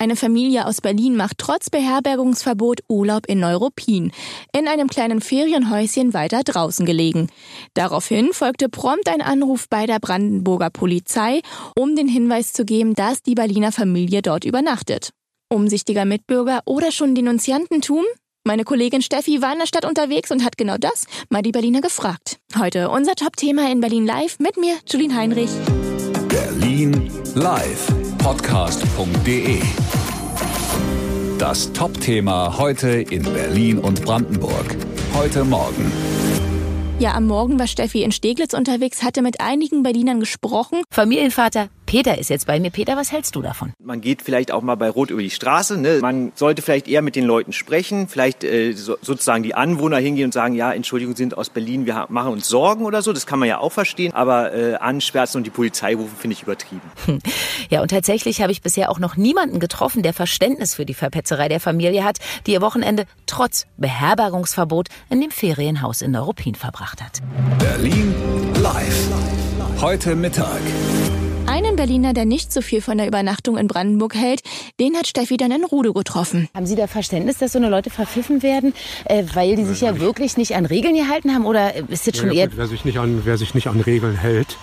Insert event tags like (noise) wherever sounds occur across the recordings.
Eine Familie aus Berlin macht trotz Beherbergungsverbot Urlaub in Neuruppin, in einem kleinen Ferienhäuschen weiter draußen gelegen. Daraufhin folgte prompt ein Anruf bei der Brandenburger Polizei, um den Hinweis zu geben, dass die Berliner Familie dort übernachtet. Umsichtiger Mitbürger oder schon Denunziantentum? Meine Kollegin Steffi war in der Stadt unterwegs und hat genau das mal die Berliner gefragt. Heute unser Top-Thema in Berlin Live mit mir, Julien Heinrich. Berlin Live, podcast.de. Das Top-Thema heute in Berlin und Brandenburg. Heute Morgen. Ja, am Morgen war Steffi in Steglitz unterwegs, hatte mit einigen Berlinern gesprochen. Familienvater Peter ist jetzt bei mir. Peter, was hältst du davon? Man geht vielleicht auch mal bei Rot über die Straße. Ne? Man sollte vielleicht eher mit den Leuten sprechen, vielleicht äh, so, sozusagen die Anwohner hingehen und sagen, ja, Entschuldigung, sind aus Berlin, wir machen uns Sorgen oder so. Das kann man ja auch verstehen. Aber äh, anschwärzen und die Polizei rufen, finde ich übertrieben. (laughs) Ja, und tatsächlich habe ich bisher auch noch niemanden getroffen, der Verständnis für die Verpetzerei der Familie hat, die ihr Wochenende trotz Beherbergungsverbot in dem Ferienhaus in Neuruppin verbracht hat. Berlin live. Heute Mittag. Einen Berliner, der nicht so viel von der Übernachtung in Brandenburg hält, den hat Steffi dann in Rude getroffen. Haben Sie da Verständnis, dass so eine Leute verpfiffen werden, äh, weil die sich ja wirklich nicht an Regeln gehalten haben? Oder ist jetzt schon Ja, eher... gut, wer, sich nicht an, wer sich nicht an Regeln hält,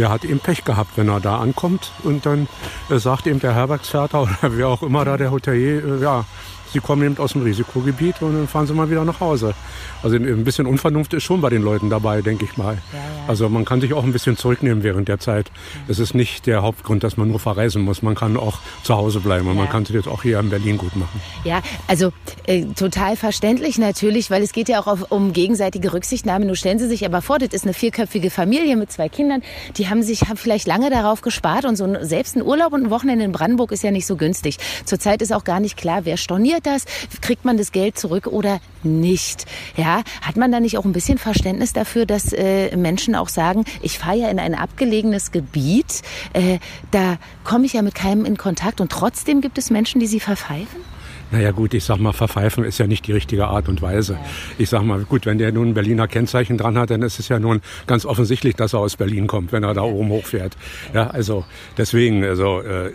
der hat eben Pech gehabt, wenn er da ankommt. Und dann äh, sagt eben der Herbergsvater (laughs) oder wer auch immer da, der Hotelier, äh, ja, Sie kommen eben aus dem Risikogebiet und dann fahren Sie mal wieder nach Hause. Also ein bisschen Unvernunft ist schon bei den Leuten dabei, denke ich mal. Also man kann sich auch ein bisschen zurücknehmen während der Zeit. Es ist nicht der Hauptgrund, dass man nur verreisen muss. Man kann auch zu Hause bleiben und man kann sich jetzt auch hier in Berlin gut machen. Ja, also äh, total verständlich natürlich, weil es geht ja auch auf, um gegenseitige Rücksichtnahme. Nur stellen Sie sich aber vor, das ist eine vierköpfige Familie mit zwei Kindern. Die haben sich haben vielleicht lange darauf gespart und so ein, selbst ein Urlaub und ein Wochenende in Brandenburg ist ja nicht so günstig. Zurzeit ist auch gar nicht klar, wer storniert das, kriegt man das Geld zurück oder nicht. Ja, hat man da nicht auch ein bisschen Verständnis dafür, dass äh, Menschen auch sagen, ich fahre ja in ein abgelegenes Gebiet, äh, da komme ich ja mit keinem in Kontakt und trotzdem gibt es Menschen, die sie verpfeifen? Naja gut, ich sag mal, verpfeifen ist ja nicht die richtige Art und Weise. Ich sag mal, gut, wenn der nun ein Berliner Kennzeichen dran hat, dann ist es ja nun ganz offensichtlich, dass er aus Berlin kommt, wenn er da oben hochfährt. Ja, also deswegen, also äh,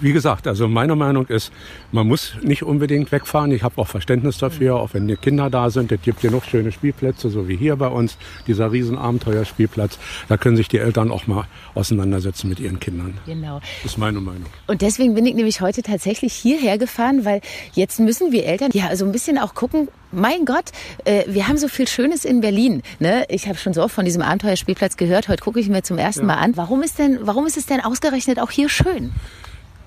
wie gesagt, also meine Meinung ist, man muss nicht unbedingt wegfahren. Ich habe auch Verständnis dafür, auch wenn die Kinder da sind. Es gibt hier noch schöne Spielplätze, so wie hier bei uns, dieser riesen Abenteuerspielplatz. Da können sich die Eltern auch mal auseinandersetzen mit ihren Kindern. Genau. Das ist meine Meinung. Und deswegen bin ich nämlich heute tatsächlich hierher gefahren, weil jetzt müssen wir Eltern ja so ein bisschen auch gucken, mein Gott, äh, wir haben so viel Schönes in Berlin. Ne? Ich habe schon so oft von diesem Abenteuerspielplatz gehört. Heute gucke ich mir zum ersten Mal an. Warum ist denn, warum ist es denn ausgerechnet auch hier schön?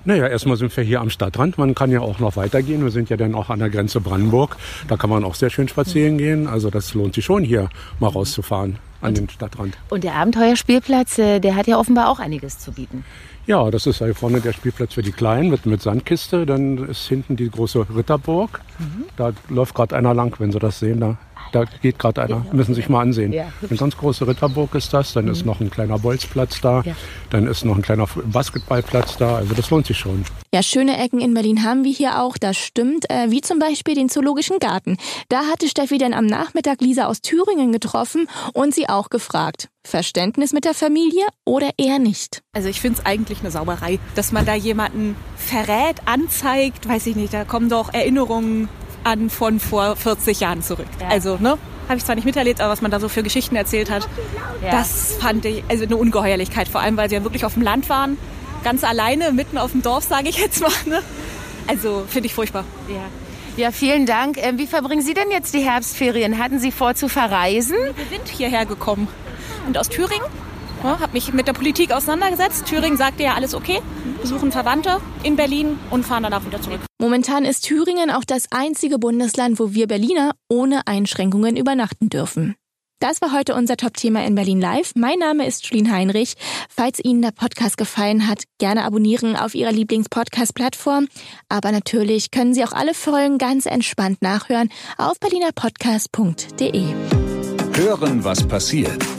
Naja, erstmal sind wir hier am Stadtrand. Man kann ja auch noch weitergehen. Wir sind ja dann auch an der Grenze Brandenburg. Da kann man auch sehr schön spazieren gehen. Also das lohnt sich schon, hier mal rauszufahren an den Stadtrand. Und der Abenteuerspielplatz, äh, der hat ja offenbar auch einiges zu bieten. Ja, das ist hier vorne der Spielplatz für die Kleinen mit, mit Sandkiste. Dann ist hinten die große Ritterburg. Da läuft gerade einer lang, wenn Sie das sehen. Da, da geht gerade einer. Müssen Sie sich mal ansehen. Ja, Eine ganz große Ritterburg ist das. Dann ist noch ein kleiner Bolzplatz da. Ja. Dann ist noch ein kleiner Basketballplatz da. Also das lohnt sich schon. Ja, schöne Ecken in Berlin haben wir hier auch, das stimmt, äh, wie zum Beispiel den Zoologischen Garten. Da hatte Steffi dann am Nachmittag Lisa aus Thüringen getroffen und sie auch gefragt. Verständnis mit der Familie oder eher nicht? Also ich finde es eigentlich eine Sauberei, dass man da jemanden verrät, anzeigt, weiß ich nicht, da kommen doch Erinnerungen an von vor 40 Jahren zurück. Also, ne? Habe ich zwar nicht miterlebt, aber was man da so für Geschichten erzählt hat, das fand ich also eine Ungeheuerlichkeit, vor allem weil sie ja wirklich auf dem Land waren, ganz alleine, mitten auf dem Dorf, sage ich jetzt mal. Ne? Also finde ich furchtbar. Ja. Ja, vielen Dank. Ähm, wie verbringen Sie denn jetzt die Herbstferien? Hatten Sie vor zu verreisen? Wir sind hierher gekommen und aus Thüringen. Ja, habe mich mit der Politik auseinandergesetzt. Thüringen sagte ja alles okay, besuchen Verwandte in Berlin und fahren danach wieder zurück. Momentan ist Thüringen auch das einzige Bundesland, wo wir Berliner ohne Einschränkungen übernachten dürfen. Das war heute unser Top-Thema in Berlin Live. Mein Name ist Julien Heinrich. Falls Ihnen der Podcast gefallen hat, gerne abonnieren auf Ihrer Lieblings-Podcast-Plattform. Aber natürlich können Sie auch alle Folgen ganz entspannt nachhören auf berlinerpodcast.de. Hören, was passiert.